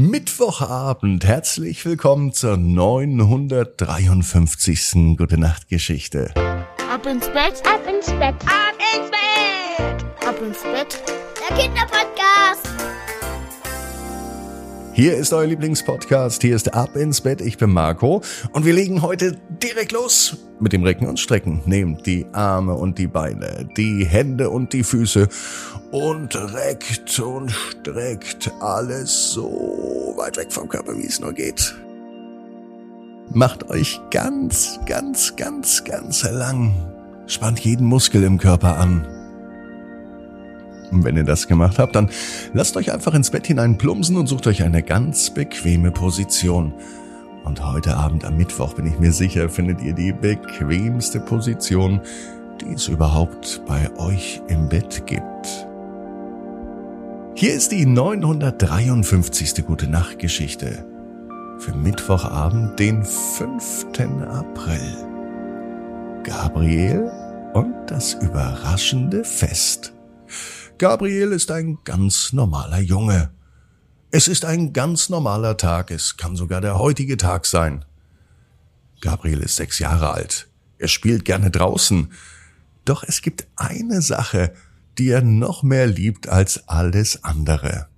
Mittwochabend, herzlich willkommen zur 953. Gute Nacht Geschichte. Ab ins Bett, ab ins Bett, ab ins Bett, ab ins Bett. Der Kinderpodcast. Hier ist euer Lieblingspodcast, hier ist Ab ins Bett, ich bin Marco und wir legen heute direkt los mit dem Recken und Strecken. Nehmt die Arme und die Beine, die Hände und die Füße und reckt und streckt alles so weit weg vom Körper, wie es nur geht. Macht euch ganz, ganz, ganz, ganz lang. Spannt jeden Muskel im Körper an. Wenn ihr das gemacht habt, dann lasst euch einfach ins Bett hinein plumpsen und sucht euch eine ganz bequeme Position. Und heute Abend am Mittwoch bin ich mir sicher, findet ihr die bequemste Position, die es überhaupt bei euch im Bett gibt. Hier ist die 953. Gute Nacht Geschichte für Mittwochabend, den 5. April. Gabriel und das überraschende Fest. Gabriel ist ein ganz normaler Junge. Es ist ein ganz normaler Tag, es kann sogar der heutige Tag sein. Gabriel ist sechs Jahre alt. Er spielt gerne draußen. Doch es gibt eine Sache, die er noch mehr liebt als alles andere.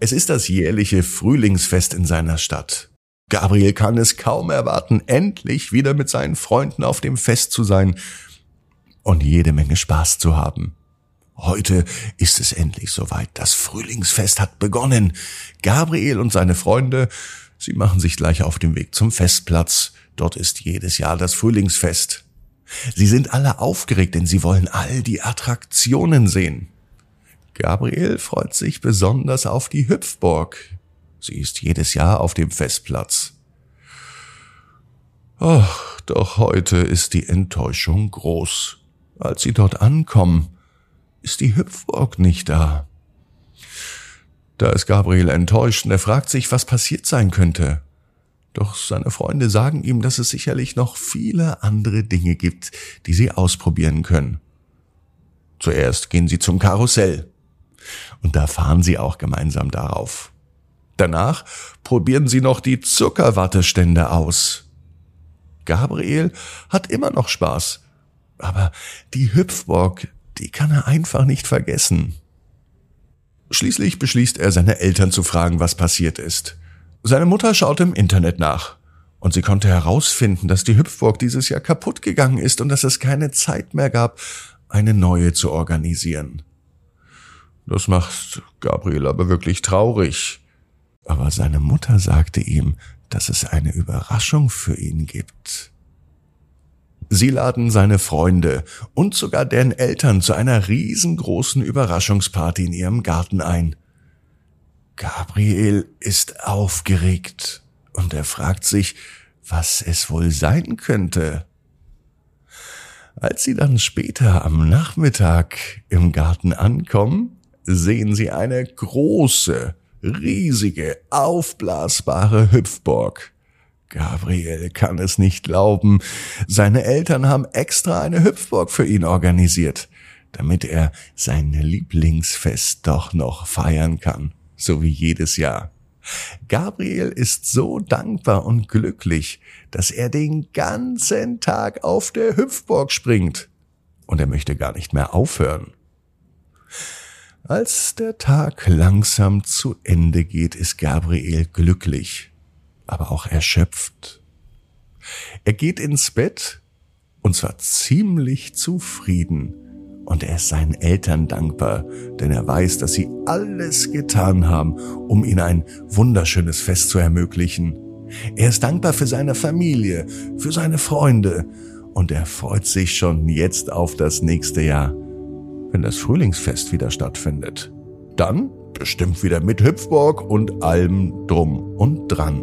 Es ist das jährliche Frühlingsfest in seiner Stadt. Gabriel kann es kaum erwarten, endlich wieder mit seinen Freunden auf dem Fest zu sein und jede Menge Spaß zu haben. Heute ist es endlich soweit. Das Frühlingsfest hat begonnen. Gabriel und seine Freunde, sie machen sich gleich auf den Weg zum Festplatz. Dort ist jedes Jahr das Frühlingsfest. Sie sind alle aufgeregt, denn sie wollen all die Attraktionen sehen. Gabriel freut sich besonders auf die Hüpfburg. Sie ist jedes Jahr auf dem Festplatz. Ach, doch heute ist die Enttäuschung groß. Als sie dort ankommen, ist die Hüpfburg nicht da. Da ist Gabriel enttäuscht und er fragt sich, was passiert sein könnte. Doch seine Freunde sagen ihm, dass es sicherlich noch viele andere Dinge gibt, die sie ausprobieren können. Zuerst gehen sie zum Karussell. Und da fahren sie auch gemeinsam darauf. Danach probieren sie noch die Zuckerwattestände aus. Gabriel hat immer noch Spaß. Aber die Hüpfburg die kann er einfach nicht vergessen. Schließlich beschließt er, seine Eltern zu fragen, was passiert ist. Seine Mutter schaut im Internet nach und sie konnte herausfinden, dass die Hüpfburg dieses Jahr kaputt gegangen ist und dass es keine Zeit mehr gab, eine neue zu organisieren. Das macht Gabriel aber wirklich traurig. Aber seine Mutter sagte ihm, dass es eine Überraschung für ihn gibt. Sie laden seine Freunde und sogar deren Eltern zu einer riesengroßen Überraschungsparty in ihrem Garten ein. Gabriel ist aufgeregt und er fragt sich, was es wohl sein könnte. Als sie dann später am Nachmittag im Garten ankommen, sehen sie eine große, riesige, aufblasbare Hüpfburg. Gabriel kann es nicht glauben. Seine Eltern haben extra eine Hüpfburg für ihn organisiert, damit er sein Lieblingsfest doch noch feiern kann, so wie jedes Jahr. Gabriel ist so dankbar und glücklich, dass er den ganzen Tag auf der Hüpfburg springt. Und er möchte gar nicht mehr aufhören. Als der Tag langsam zu Ende geht, ist Gabriel glücklich aber auch erschöpft. Er geht ins Bett und zwar ziemlich zufrieden. Und er ist seinen Eltern dankbar, denn er weiß, dass sie alles getan haben, um ihn ein wunderschönes Fest zu ermöglichen. Er ist dankbar für seine Familie, für seine Freunde und er freut sich schon jetzt auf das nächste Jahr, wenn das Frühlingsfest wieder stattfindet. Dann bestimmt wieder mit Hüpfburg und allem drum und dran.